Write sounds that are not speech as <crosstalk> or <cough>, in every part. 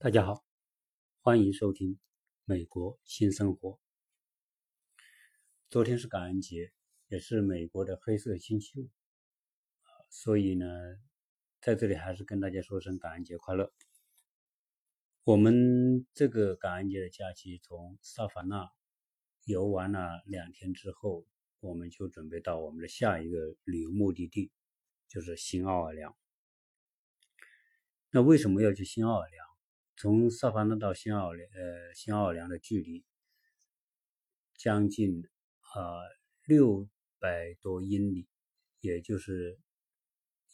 大家好，欢迎收听《美国新生活》。昨天是感恩节，也是美国的黑色星期五，所以呢，在这里还是跟大家说声感恩节快乐。我们这个感恩节的假期从萨凡纳游完了两天之后，我们就准备到我们的下一个旅游目的地，就是新奥尔良。那为什么要去新奥尔良？从萨凡纳到新奥尔，呃，新奥尔良的距离将近啊六百多英里，也就是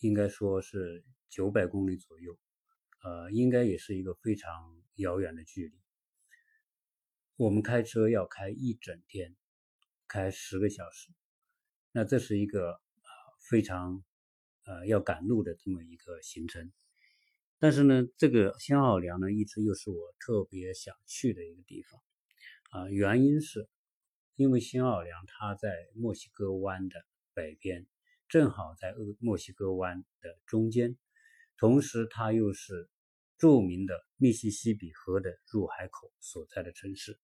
应该说是九百公里左右，呃，应该也是一个非常遥远的距离。我们开车要开一整天，开十个小时，那这是一个啊非常呃要赶路的这么一个行程。但是呢，这个新奥尔良呢，一直又是我特别想去的一个地方，啊，原因是，因为新奥尔良它在墨西哥湾的北边，正好在墨西哥湾的中间，同时它又是著名的密西西比河的入海口所在的城市。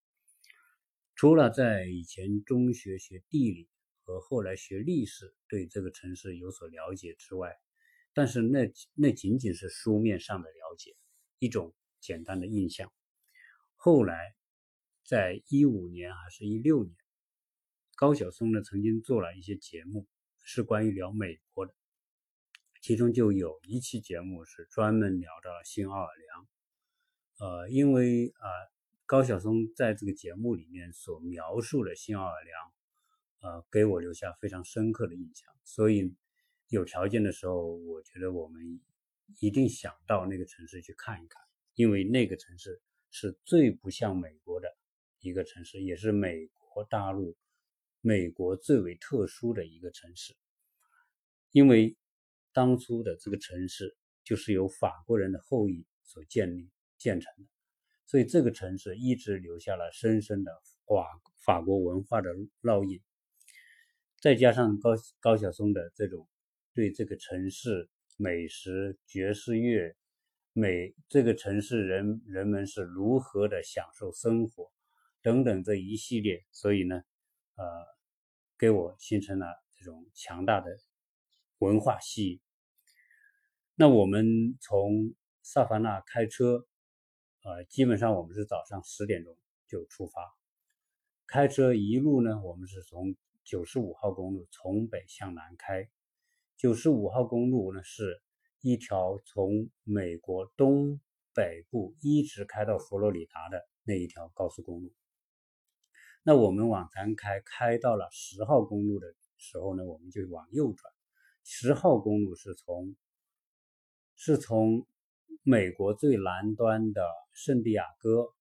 除了在以前中学学地理和后来学历史对这个城市有所了解之外，但是那那仅仅是书面上的了解，一种简单的印象。后来，在一五年还是一六年，高晓松呢曾经做了一些节目，是关于聊美国的，其中就有一期节目是专门聊到新奥尔良。呃，因为啊，高晓松在这个节目里面所描述的新奥尔良，呃，给我留下非常深刻的印象，所以。有条件的时候，我觉得我们一定想到那个城市去看一看，因为那个城市是最不像美国的一个城市，也是美国大陆美国最为特殊的一个城市。因为当初的这个城市就是由法国人的后裔所建立建成的，所以这个城市一直留下了深深的法法国文化的烙印。再加上高高晓松的这种。对这个城市美食、爵士乐、美这个城市人人们是如何的享受生活等等这一系列，所以呢，呃，给我形成了这种强大的文化吸引。那我们从萨凡纳开车，呃，基本上我们是早上十点钟就出发，开车一路呢，我们是从九十五号公路从北向南开。九十五号公路呢，是一条从美国东北部一直开到佛罗里达的那一条高速公路。那我们往南开，开到了十号公路的时候呢，我们就往右转。十号公路是从是从美国最南端的圣地亚哥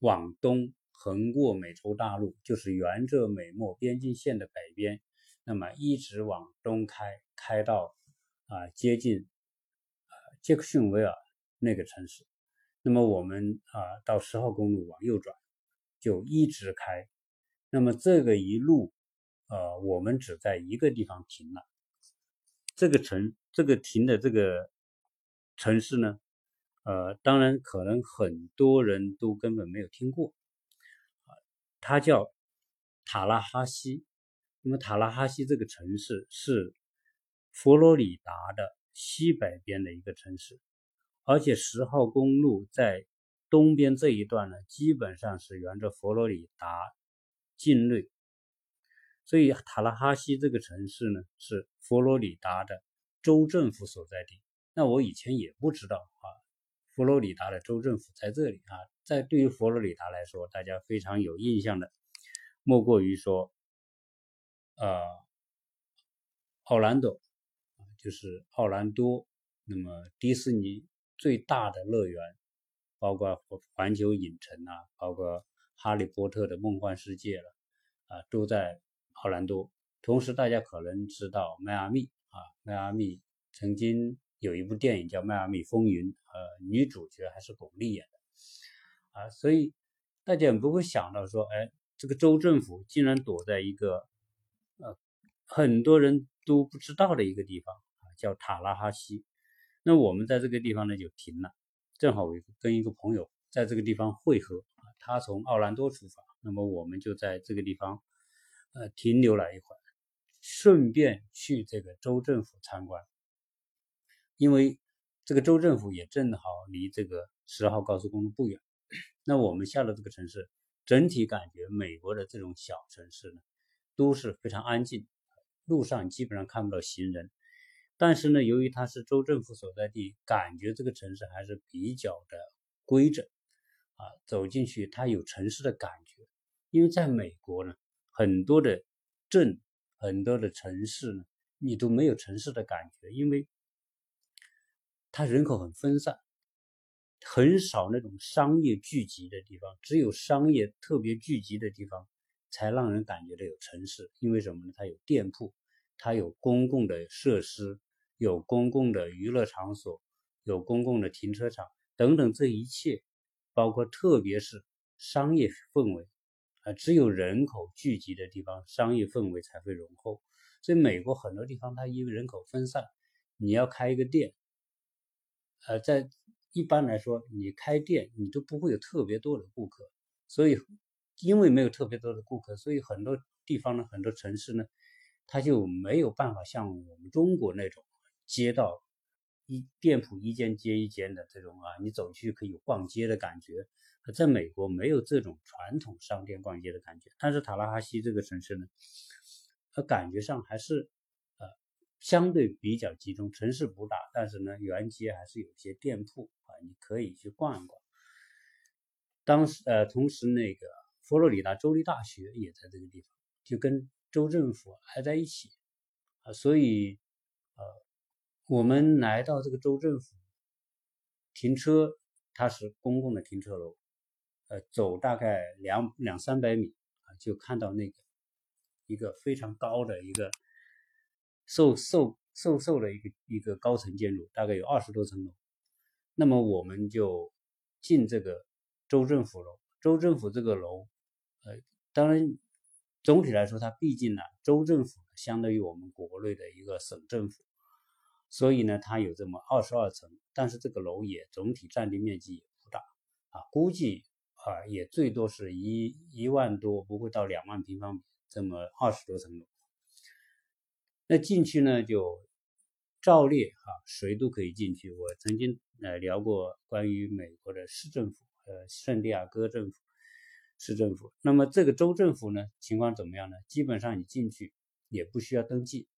往东横过美洲大陆，就是沿着美墨边境线的北边。那么一直往东开，开到啊接近呃杰克逊维尔那个城市。那么我们啊到十号公路往右转，就一直开。那么这个一路，呃，我们只在一个地方停了。这个城，这个停的这个城市呢，呃，当然可能很多人都根本没有听过，啊，它叫塔拉哈西。那么塔拉哈西这个城市是佛罗里达的西北边的一个城市，而且十号公路在东边这一段呢，基本上是沿着佛罗里达境内，所以塔拉哈西这个城市呢是佛罗里达的州政府所在地。那我以前也不知道啊，佛罗里达的州政府在这里啊，在对于佛罗里达来说，大家非常有印象的，莫过于说。呃，奥兰多，就是奥兰多。那么迪士尼最大的乐园，包括环球影城啊，包括哈利波特的梦幻世界了啊，都在奥兰多。同时，大家可能知道迈阿密啊，迈阿密曾经有一部电影叫《迈阿密风云》，呃，女主角还是巩俐演的啊，所以大家也不会想到说，哎，这个州政府竟然躲在一个。很多人都不知道的一个地方啊，叫塔拉哈西。那我们在这个地方呢就停了，正好我跟一个朋友在这个地方会合啊，他从奥兰多出发，那么我们就在这个地方呃停留了一会儿，顺便去这个州政府参观，因为这个州政府也正好离这个十号高速公路不远。那我们下了这个城市，整体感觉美国的这种小城市呢都是非常安静，路上基本上看不到行人。但是呢，由于它是州政府所在地，感觉这个城市还是比较的规整啊，走进去它有城市的感觉。因为在美国呢，很多的镇、很多的城市呢，你都没有城市的感觉，因为它人口很分散，很少那种商业聚集的地方，只有商业特别聚集的地方才让人感觉到有城市。因为什么呢？它有店铺，它有公共的设施。有公共的娱乐场所，有公共的停车场等等，这一切，包括特别是商业氛围，啊，只有人口聚集的地方，商业氛围才会浓厚。所以美国很多地方它因为人口分散，你要开一个店，呃，在一般来说，你开店你都不会有特别多的顾客，所以因为没有特别多的顾客，所以很多地方呢，很多城市呢，它就没有办法像我们中国那种。街道一店铺一间接一间的这种啊，你走去可以有逛街的感觉。在美国没有这种传统商店逛街的感觉，但是塔拉哈西这个城市呢，它感觉上还是呃相对比较集中。城市不大，但是呢，沿街还是有些店铺啊，你可以去逛一逛。当时呃，同时那个佛罗里达州立大学也在这个地方，就跟州政府挨在一起啊，所以呃。我们来到这个州政府停车，它是公共的停车楼，呃，走大概两两三百米啊，就看到那个一个非常高的一个瘦瘦瘦瘦的一个一个高层建筑，大概有二十多层楼。那么我们就进这个州政府楼，州政府这个楼，呃，当然总体来说，它毕竟呢，州政府相当于我们国内的一个省政府。所以呢，它有这么二十二层，但是这个楼也总体占地面积也不大啊，估计啊也最多是一一万多，不会到两万平方米，这么二十多层楼。那进去呢，就照例哈，谁都可以进去。我曾经呃聊过关于美国的市政府，呃，圣地亚哥政府、市政府。那么这个州政府呢，情况怎么样呢？基本上你进去也不需要登记。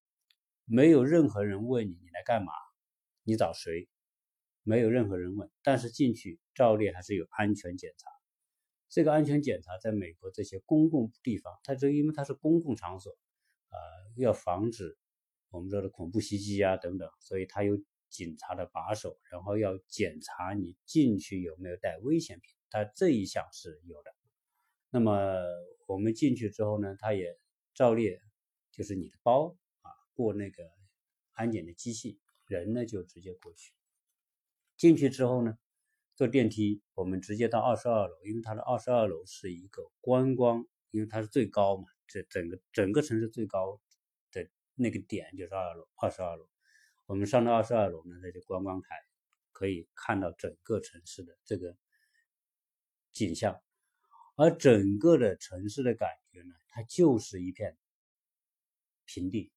没有任何人问你你来干嘛，你找谁？没有任何人问，但是进去照例还是有安全检查。这个安全检查在美国这些公共地方，它这因为它是公共场所，呃，要防止我们说的恐怖袭击啊等等，所以它有警察的把守，然后要检查你进去有没有带危险品，它这一项是有的。那么我们进去之后呢，他也照例就是你的包啊。过那个安检的机器，人呢就直接过去。进去之后呢，坐电梯，我们直接到二十二楼，因为它的二十二楼是一个观光，因为它是最高嘛，这整个整个城市最高的那个点就是二楼，二十二楼。我们上到二十二楼呢，那就观光台，可以看到整个城市的这个景象，而整个的城市的感觉呢，它就是一片平地。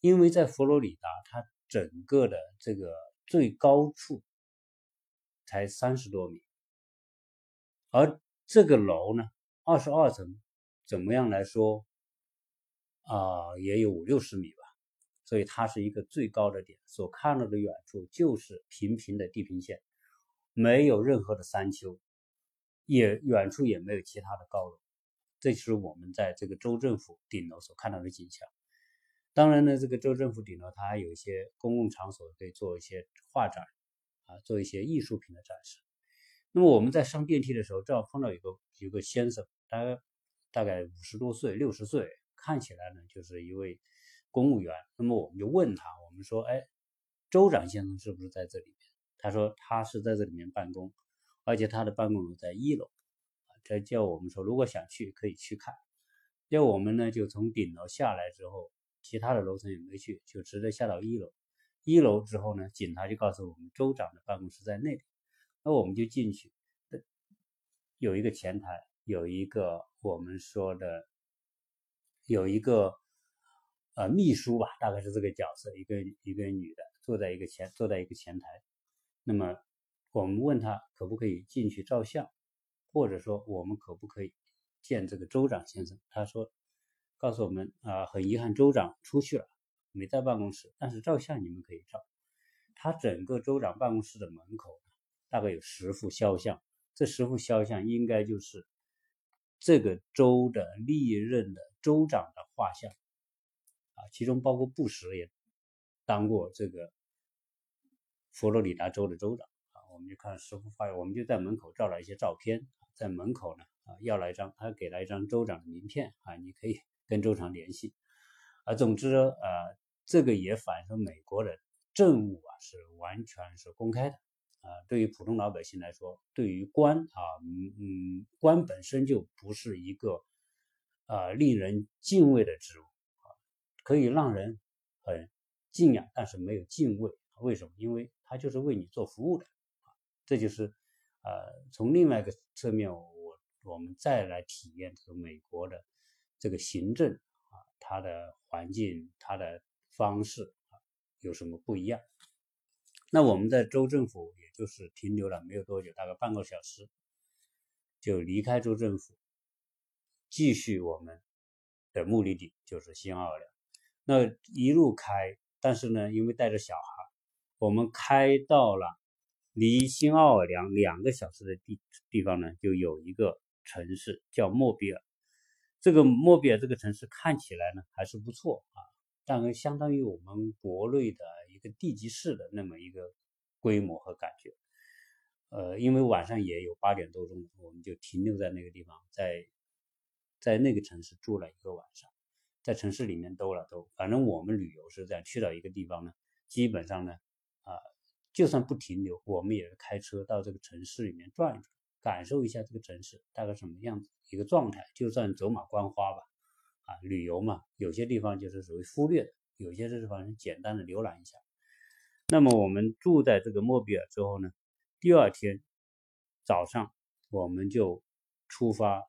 因为在佛罗里达，它整个的这个最高处才三十多米，而这个楼呢，二十二层，怎么样来说啊，也有五六十米吧，所以它是一个最高的点，所看到的远处就是平平的地平线，没有任何的山丘，也远处也没有其他的高楼，这就是我们在这个州政府顶楼所看到的景象。当然呢，这个州政府顶楼它还有一些公共场所可以做一些画展，啊，做一些艺术品的展示。那么我们在上电梯的时候，正好碰到有个有个先生，大概大概五十多岁、六十岁，看起来呢就是一位公务员。那么我们就问他，我们说，哎，州长先生是不是在这里面？他说他是在这里面办公，而且他的办公楼在一楼。这叫我们说，如果想去可以去看。要我们呢就从顶楼下来之后。其他的楼层也没去，就直接下到一楼。一楼之后呢，警察就告诉我们，州长的办公室在那里。那我们就进去，有一个前台，有一个我们说的有一个呃秘书吧，大概是这个角色，一个一个女的坐在一个前坐在一个前台，那么我们问他可不可以进去照相，或者说我们可不可以见这个州长先生？他说告诉我们啊，很遗憾州长出去了，没在办公室，但是照相你们可以照。他整个州长办公室的门口大概有十幅肖像，这十幅肖像应该就是这个州的历任的州长的画像啊，其中包括布什也当过这个佛罗里达州的州长。们就看十幅画，我们就在门口照了一些照片，在门口呢啊要了一张，他给了一张州长的名片啊，你可以 <laughs> 跟州长联系啊。总之呃，这个也反映出美国的。政务啊是完全是公开的啊，对于普通老百姓来说，对于官啊，嗯嗯，官本身就不是一个啊令人敬畏的职务啊，可以让人很敬仰，但是没有敬畏。为什么？因为他就是为你做服务的，这就是呃，从另外一个侧面，我我们再来体验这个美国的这个行政啊，它的环境，它的方式。有什么不一样？那我们在州政府，也就是停留了没有多久，大概半个小时，就离开州政府，继续我们的目的地就是新奥尔良。那一路开，但是呢，因为带着小孩，我们开到了离新奥尔良两个小时的地地方呢，就有一个城市叫莫比尔。这个莫比尔这个城市看起来呢还是不错啊。但相当于我们国内的一个地级市的那么一个规模和感觉，呃，因为晚上也有八点多钟，我们就停留在那个地方，在在那个城市住了一个晚上，在城市里面兜了兜，反正我们旅游是这样，去到一个地方呢，基本上呢，就算不停留，我们也是开车到这个城市里面转一转，感受一下这个城市大概什么样子一个状态，就算走马观花吧。啊，旅游嘛，有些地方就是属于忽略的，有些地方是简单的浏览一下。那么我们住在这个莫比尔之后呢，第二天早上我们就出发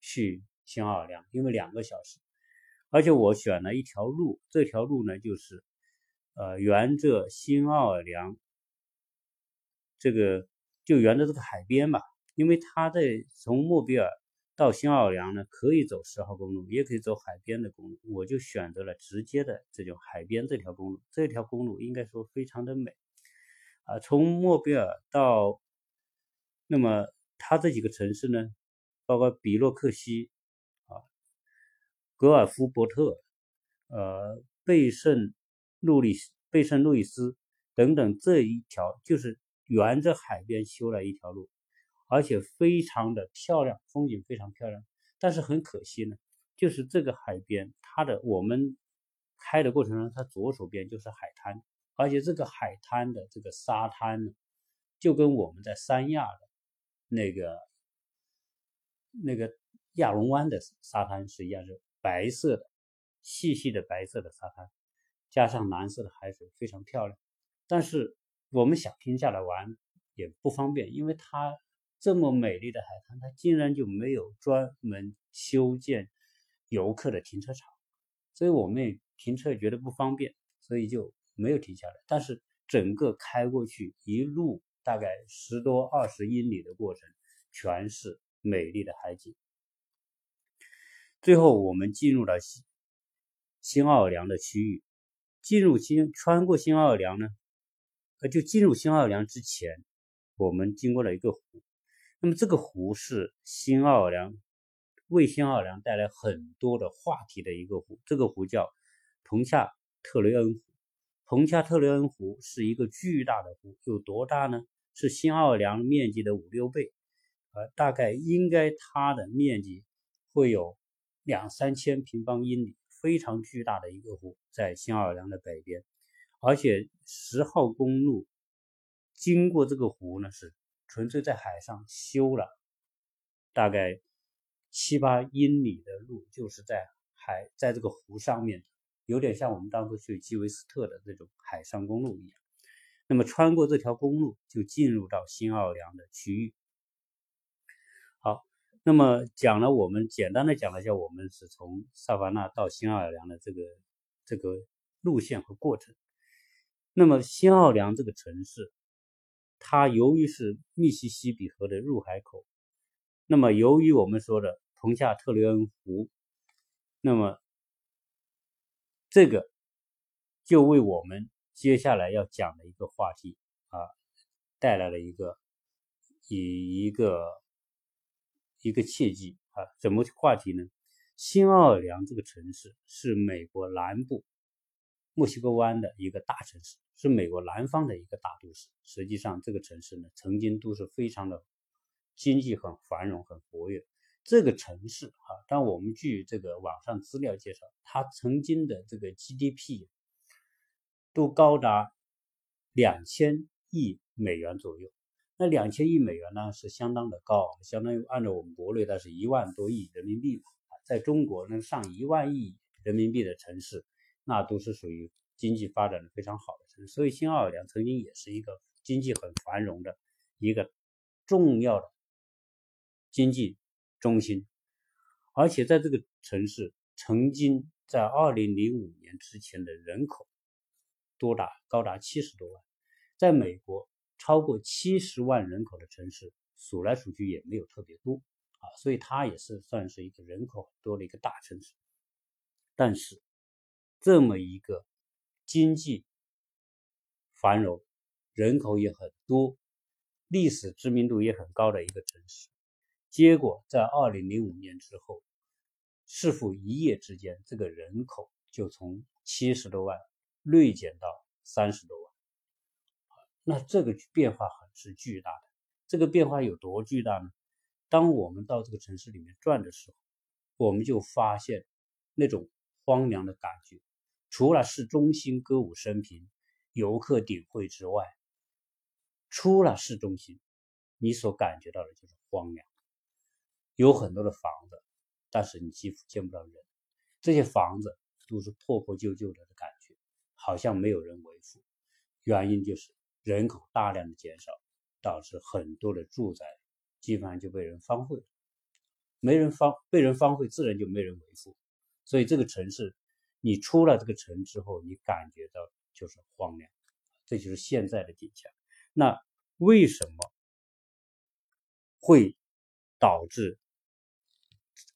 去新奥尔良，因为两个小时，而且我选了一条路，这条路呢就是呃沿着新奥尔良这个就沿着这个海边吧，因为它在从莫比尔。到新奥尔良呢，可以走十号公路，也可以走海边的公路。我就选择了直接的这种海边这条公路。这条公路应该说非常的美啊。从莫比尔到，那么它这几个城市呢，包括比洛克西啊、格尔夫伯特、呃、贝圣路易斯、贝圣路易斯等等这一条，就是沿着海边修了一条路。而且非常的漂亮，风景非常漂亮。但是很可惜呢，就是这个海边，它的我们开的过程中，它左手边就是海滩，而且这个海滩的这个沙滩呢，就跟我们在三亚的那个那个亚龙湾的沙滩是一样，是白色的，细细的白色的沙滩，加上蓝色的海水，非常漂亮。但是我们想停下来玩也不方便，因为它。这么美丽的海滩，它竟然就没有专门修建游客的停车场，所以我们停车觉得不方便，所以就没有停下来。但是整个开过去一路大概十多二十英里的过程，全是美丽的海景。最后我们进入了新新奥尔良的区域，进入新穿过新奥尔良呢，呃，就进入新奥尔良之前，我们经过了一个湖。那么这个湖是新奥尔良为新奥尔良带来很多的话题的一个湖，这个湖叫彭恰特雷恩湖。彭恰特雷恩湖是一个巨大的湖，有多大呢？是新奥尔良面积的五六倍，呃，大概应该它的面积会有两三千平方英里，非常巨大的一个湖，在新奥尔良的北边，而且十号公路经过这个湖呢是。纯粹在海上修了大概七八英里的路，就是在海在这个湖上面，有点像我们当初去基韦斯特的这种海上公路一样。那那么穿过这条公路就进入到新奥尔良的区域。那么讲了我们简单的讲了一下，我们是从萨凡纳到新奥尔良的这个这个路线和过程。那么新奥尔良这个城市，它由于是密西西比河的入海口，那么由于我们说的彭夏特雷恩湖，那么这个就为我们接下来要讲的一个话题啊带来了一个以一个一个契机啊，怎么话题呢？新奥尔良这个城市是美国南部。墨西哥湾的一个大城市，是美国南方的一个大都市。实际上，这个城市呢，曾经都是非常的经济很繁荣、很活跃。这个城市啊，但我们据这个网上资料介绍，它曾经的这个 GDP 都高达两千亿美元左右。那两千亿美元呢，是相当的高，相当于按照我们国内，那是一万多亿人民币在中国能上一万亿人民币的城市。那都是属于经济发展的非常好的城市，所以新奥尔良曾经也是一个经济很繁荣的一个重要的经济中心，而且在这个城市曾经在二零零五年之前的人口多达高达七十多万，在美国超过七十万人口的城市数来数去也没有特别多啊，所以它也是算是一个人口很多的一个大城市，但是。这么一个经济繁荣、人口也很多、历史知名度也很高的一个城市，结果在二零零五年之后，是否一夜之间这个人口就从七十多万锐减到三十多万？那这个变化很是巨大的。这个变化有多巨大呢？当我们到这个城市里面转的时候，我们就发现那种荒凉的感觉。除了市中心歌舞升平、游客鼎汇之外，出了市中心，你所感觉到的就是荒凉。有很多的房子，但是你几乎见不到人。这些房子都是破破旧旧的的感觉，好像没有人维护。原因就是人口大量的减少，导致很多的住宅基本上就被人荒废了。没人荒，被人荒废，自然就没人维护。所以这个城市。你出了这个城之后，你感觉到就是荒凉，这就是现在的景象。那为什么会导致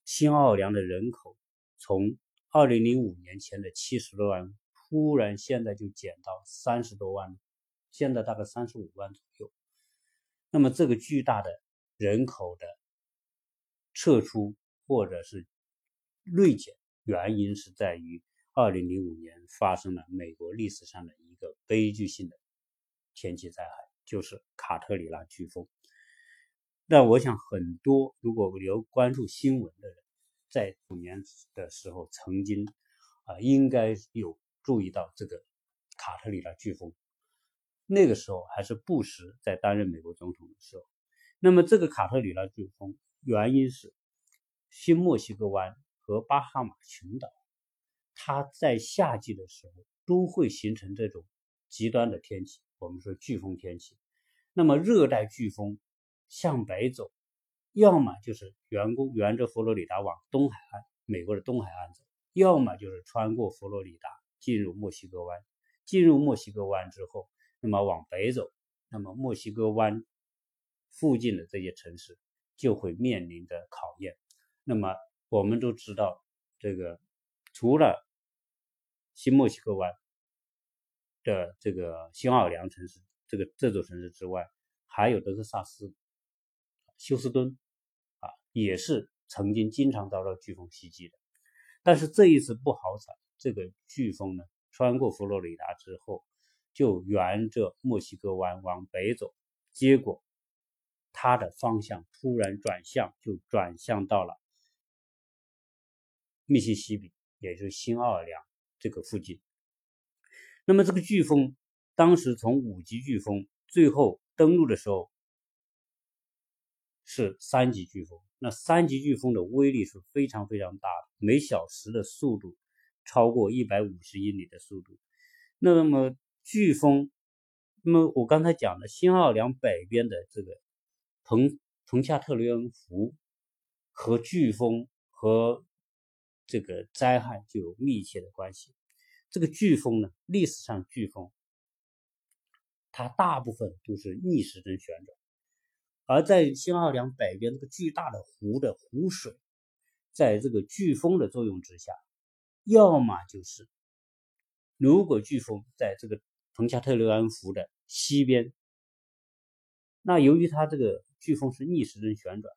新奥尔良的人口从二零零五年前的七十多万，突然现在就减到三十多万？现在大概三十五万左右。那么这个巨大的人口的撤出或者是锐减，原因是在于。二零零五年发生了美国历史上的一个悲剧性的天气灾害，就是卡特里娜飓风。那我想，很多如果有关注新闻的人，在五年的时候曾经啊，应该有注意到这个卡特里娜飓风。那个时候还是布什在担任美国总统的时候。那么，这个卡特里娜飓风原因是新墨西哥湾和巴哈马群岛。它在夏季的时候都会形成这种极端的天气，我们说飓风天气。那么热带飓风向北走，要么就是沿过沿着佛罗里达往东海岸，美国的东海岸走，要么就是穿过佛罗里达进入墨西哥湾。进入墨西哥湾之后，那么往北走，那么墨西哥湾附近的这些城市就会面临着考验。那么我们都知道，这个除了新墨西哥湾的这个新奥尔良城市，这个这座城市之外，还有德克萨斯休斯敦啊，也是曾经经常遭到飓风袭击的。但是这一次不好彩，这个飓风呢，穿过佛罗里达之后，就沿着墨西哥湾往北走，结果它的方向突然转向，就转向到了密西西比，也就是新奥尔良。这个附近，那么这个飓风当时从五级飓风最后登陆的时候是三级飓风。那三级飓风的威力是非常非常大的，每小时的速度超过一百五十英里的速度。那么飓风那么我刚才讲的新奥尔良北边的这个彭彭恰特雷恩湖和飓风和这个灾害就有密切的关系。这个飓风呢，历史上飓风它大部分都是逆时针旋转，而在新奥尔良北边这个巨大的湖的湖水，在这个飓风的作用之下，要么就是。如果飓风在这个彭恰特雷安湖的西边，那由于它这个飓风是逆时针旋转，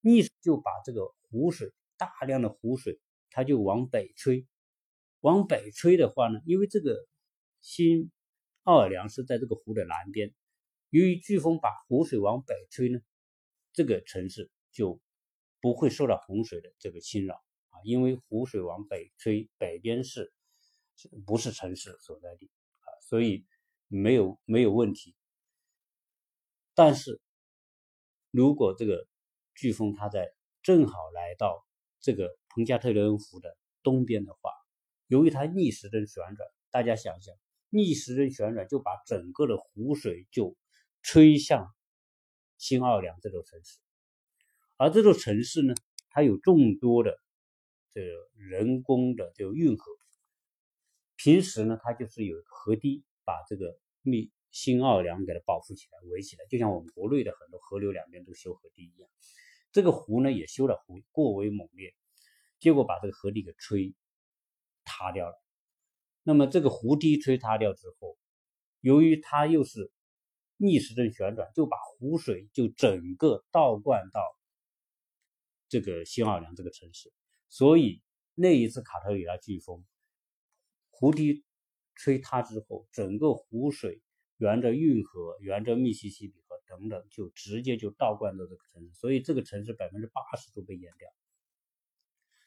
逆就把这个湖水大量的湖水，它就往北吹。往北吹的话呢，因为这个新奥尔良是在这个湖的南边，由于飓风把湖水往北吹呢，这个城市就不会受到洪水的这个侵扰啊，因为湖水往北吹，北边是。不是城市所在地，所以没有没有问题。但是，如果这个飓风它在正好来到这个彭加特雷恩湖的东边的话，由于它逆时针旋转，大家想想，逆时针旋转就把整个的湖水就吹向新奥尔良这座城市，而这座城市呢，它有众多的这个人工的这个运河。平时呢，它就是有河堤把这个密新奥尔良给它保护起来、围起来，就像我们国内的很多河流两边都修河堤一样。这个湖呢也修了湖，过为猛烈，结果把这个河堤给吹塌掉了。那么这个湖堤吹塌掉之后，由于它又是逆时针旋转，就把湖水就整个倒灌到这个新奥尔良这个城市，所以那一次卡特里拉飓风。湖堤吹塌之后，整个湖水沿着运河、沿着密西西比河等等，就直接就倒灌到这个城市，所以这个城市百分之八十都被淹掉。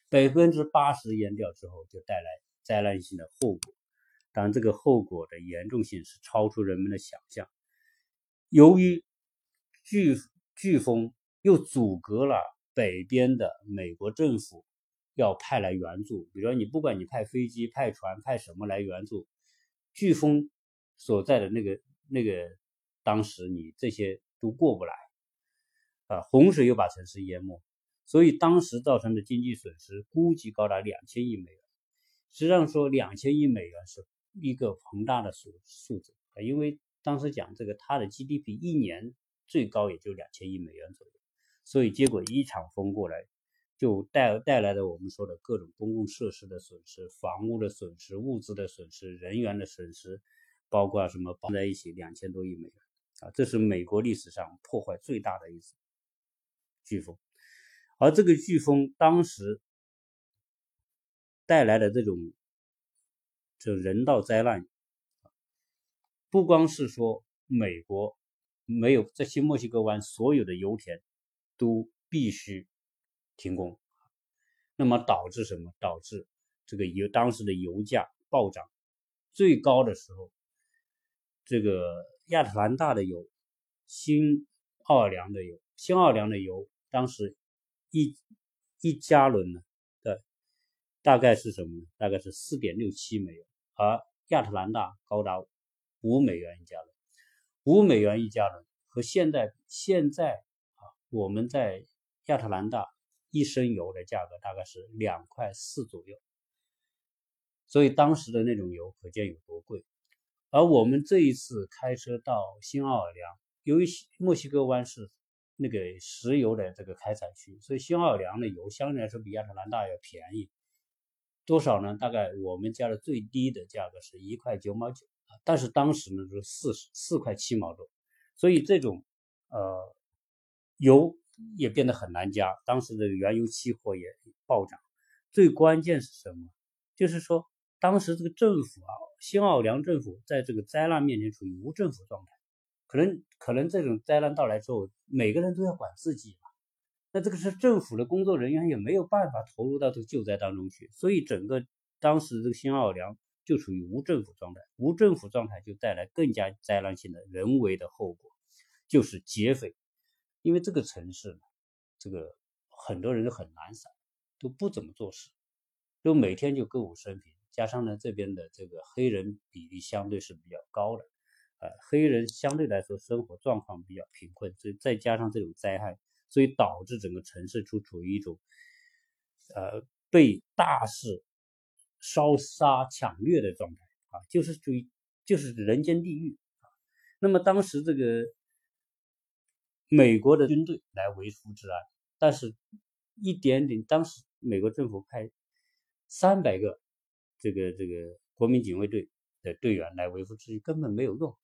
百分之八十淹掉之后，就带来灾难性的后果，但这个后果的严重性是超出人们的想象。由于飓飓风又阻隔了北边的美国政府。要派来援助，比如说你不管你派飞机、派船、派什么来援助，飓风所在的那个那个，当时你这些都过不来，啊，洪水又把城市淹没，所以当时造成的经济损失估计高达两千亿美元。实际上说两千亿美元是一个庞大的数数字啊，因为当时讲这个它的 GDP 一年最高也就两千亿美元左右，所以结果一场风过来。就带带来的我们说的各种公共设施的损失、房屋的损失、物资的损失、人员的损失，包括什么绑在一起两千多亿美元啊！这是美国历史上破坏最大的一次飓风，而这个飓风当时带来的这种这人道灾难，不光是说美国没有这些墨西哥湾所有的油田都必须。停工，那么导致什么？导致这个油当时的油价暴涨，最高的时候，这个亚特兰大的油、新奥尔良的油、新奥尔良的油，当时一一加仑呢，的大概是什么呢？大概是四点六七美元，而亚特兰大高达五美元一加仑，五美元一加仑和现在现在啊，我们在亚特兰大。一升油的价格大概是两块四左右，所以当时的那种油可见有多贵。而我们这一次开车到新奥尔良，由于墨西哥湾是那个石油的这个开采区，所以新奥尔良的油相对来说比亚特兰大要便宜多少呢？大概我们加的最低的价格是一块九毛九但是当时呢是四四块七毛多，所以这种呃油。也变得很难加，当时的原油期货也暴涨。最关键是什么？就是说，当时这个政府啊，新奥尔良政府在这个灾难面前处于无政府状态。可能可能这种灾难到来之后，每个人都要管自己嘛。那这个是政府的工作人员也没有办法投入到这个救灾当中去，所以整个当时这个新奥尔良就处于无政府状态。无政府状态就带来更加灾难性的人为的后果，就是劫匪。因为这个城市，这个很多人很懒散，都不怎么做事，都每天就歌舞升平。加上呢，这边的这个黑人比例相对是比较高的，呃，黑人相对来说生活状况比较贫困，所以再加上这种灾害，所以导致整个城市处处于一种呃被大肆烧杀抢掠的状态啊，就是属于就是人间地狱啊。那么当时这个美国的军队来维护治安，但是一点点，当时美国政府派三百个这个这个国民警卫队的队员来维护秩序，根本没有用。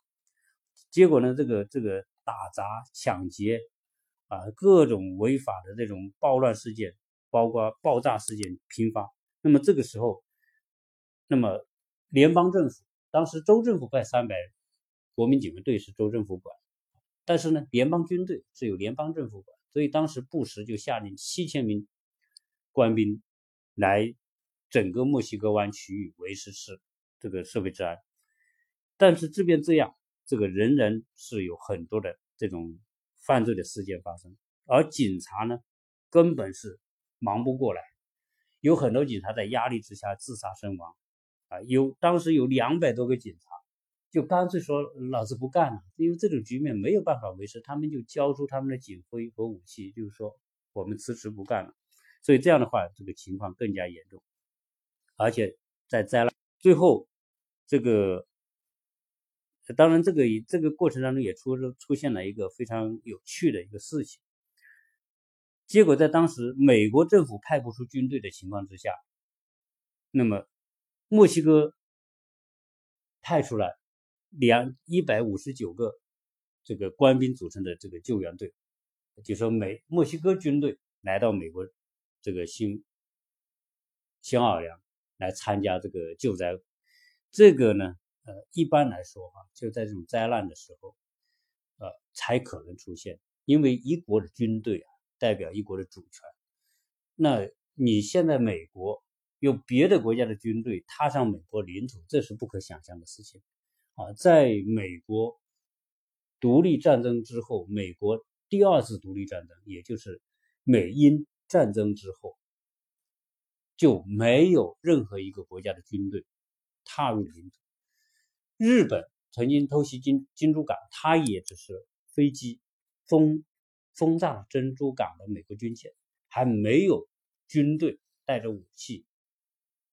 结果呢，这个这个打砸抢劫啊，各种违法的这种暴乱事件，包括爆炸事件频发。那么这个时候，那么联邦政府当时州政府派三百国民警卫队是州政府管，但是呢，联邦军队是由联邦政府管，所以当时布什就下令七千名官兵来整个墨西哥湾区域维持是这个社会治安。但是这边这样。这个仍然是有很多的这种犯罪的事件发生，而警察呢，根本是忙不过来，有很多警察在压力之下自杀身亡，啊，有当时有两百多个警察就干脆说老子不干了，因为这种局面没有办法维持，他们就交出他们的警徽和武器，就是说我们辞职不干了，所以这样的话，这个情况更加严重，而且在灾难最后这个。当然，这个这个过程当中也出出现了一个非常有趣的一个事情。结果在当时美国政府派不出军队的情况之下，那么墨西哥派出了两一百五十九个这个官兵组成的这个救援队，就说美墨西哥军队来到美国这个新新奥尔良来参加这个救灾，这个呢。呃，一般来说哈，就在这种灾难的时候，呃，才可能出现。因为一国的军队啊，代表一国的主权。那你现在美国有别的国家的军队踏上美国领土，这是不可想象的事情啊。在美国独立战争之后，美国第二次独立战争，也就是美英战争之后，就没有任何一个国家的军队踏入领土。日本曾经偷袭金金珠港，它也只是飞机轰轰炸了珍珠港的美国军舰，还没有军队带着武器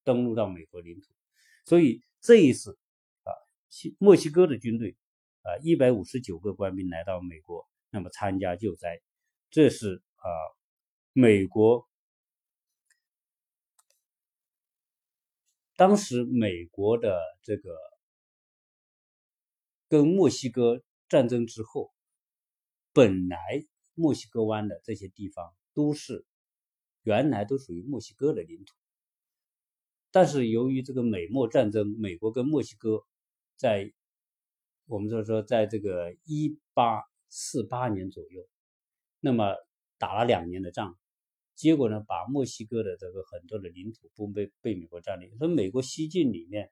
登陆到美国领土。所以这一次墨西哥的军队啊，一百五十九个官兵来到美国，那么参加救灾，这是啊，美国当时美国的这个。跟墨西哥战争之后，本来墨西哥湾的这些地方都是原来都属于墨西哥的领土，但是由于这个美墨战争，美国跟墨西哥在我们就是说在这个一八四八年左右，那么打了两年的仗，结果呢，把墨西哥的这个很多的领土都被被美国占领，所以美国西进里面。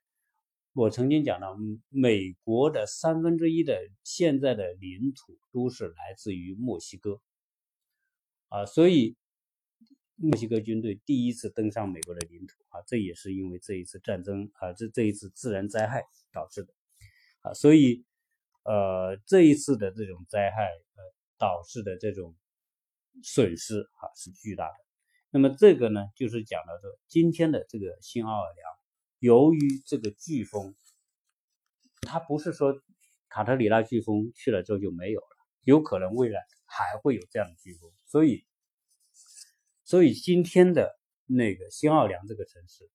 我曾经讲到，美国的三分之一的现在的领土都是来自于墨西哥，啊，所以墨西哥军队第一次登上美国的领土，啊，这也是因为这一次战争，啊，这这一次自然灾害导致的，啊，所以，呃，这一次的这种灾害，呃，导致的这种损失，啊，是巨大的。那么这个呢，就是讲到说，今天的这个新奥尔良。由于这个飓风，它不是说卡特里娜飓风去了之后就没有了，有可能未来还会有这样的飓风，所以，所以今天的那个新奥良这个城市，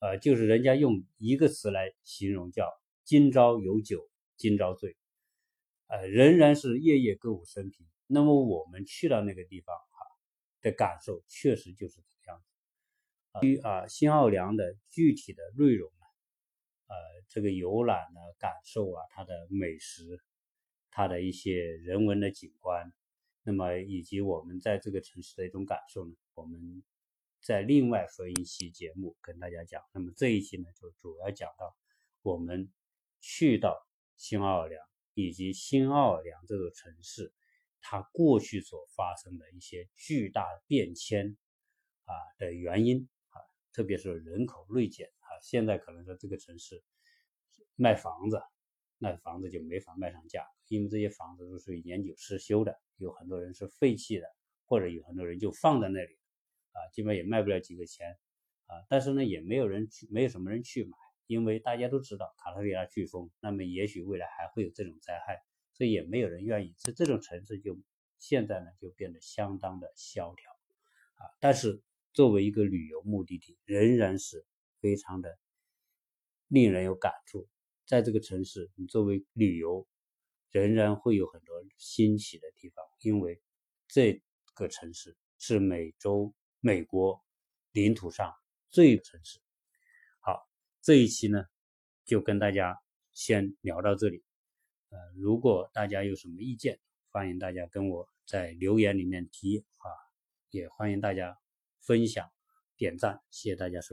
呃，就是人家用一个词来形容，叫“今朝有酒今朝醉”，呃，仍然是夜夜歌舞升平。那么我们去到那个地方哈的感受，确实就是。于啊，新奥良的具体的内容呢？呃，这个游览呢，感受啊，它的美食，它的一些人文的景观，那么以及我们在这个城市的一种感受呢，我们在另外分一期节目跟大家讲。那么这一期呢，就主要讲到我们去到新奥尔良以及新奥尔良这座城市，它过去所发生的一些巨大变迁啊的原因啊。特别是人口锐减啊，现在可能说这个城市卖房子那房子就没法卖上价，因为这些房子都是年久失修的，有很多人是废弃的，或者有很多人就放在那里，啊，基本也卖不了几个钱，啊，但是呢，也没有人去，没有什么人去买，因为大家都知道卡特里亚飓风，那么也许未来还会有这种灾害，所以也没有人愿意，所以这种城市就现在呢就变得相当的萧条，啊，但是作为一个旅游目的地，仍然是非常的令人有感触。在这个城市，你作为旅游，仍然会有很多新奇的地方，因为这个城市是美洲美国领土上最城市。好，这一期呢，就跟大家先聊到这里。呃，如果大家有什么意见，欢迎大家跟我在留言里面提啊，也欢迎大家分享、点赞，谢谢大家收。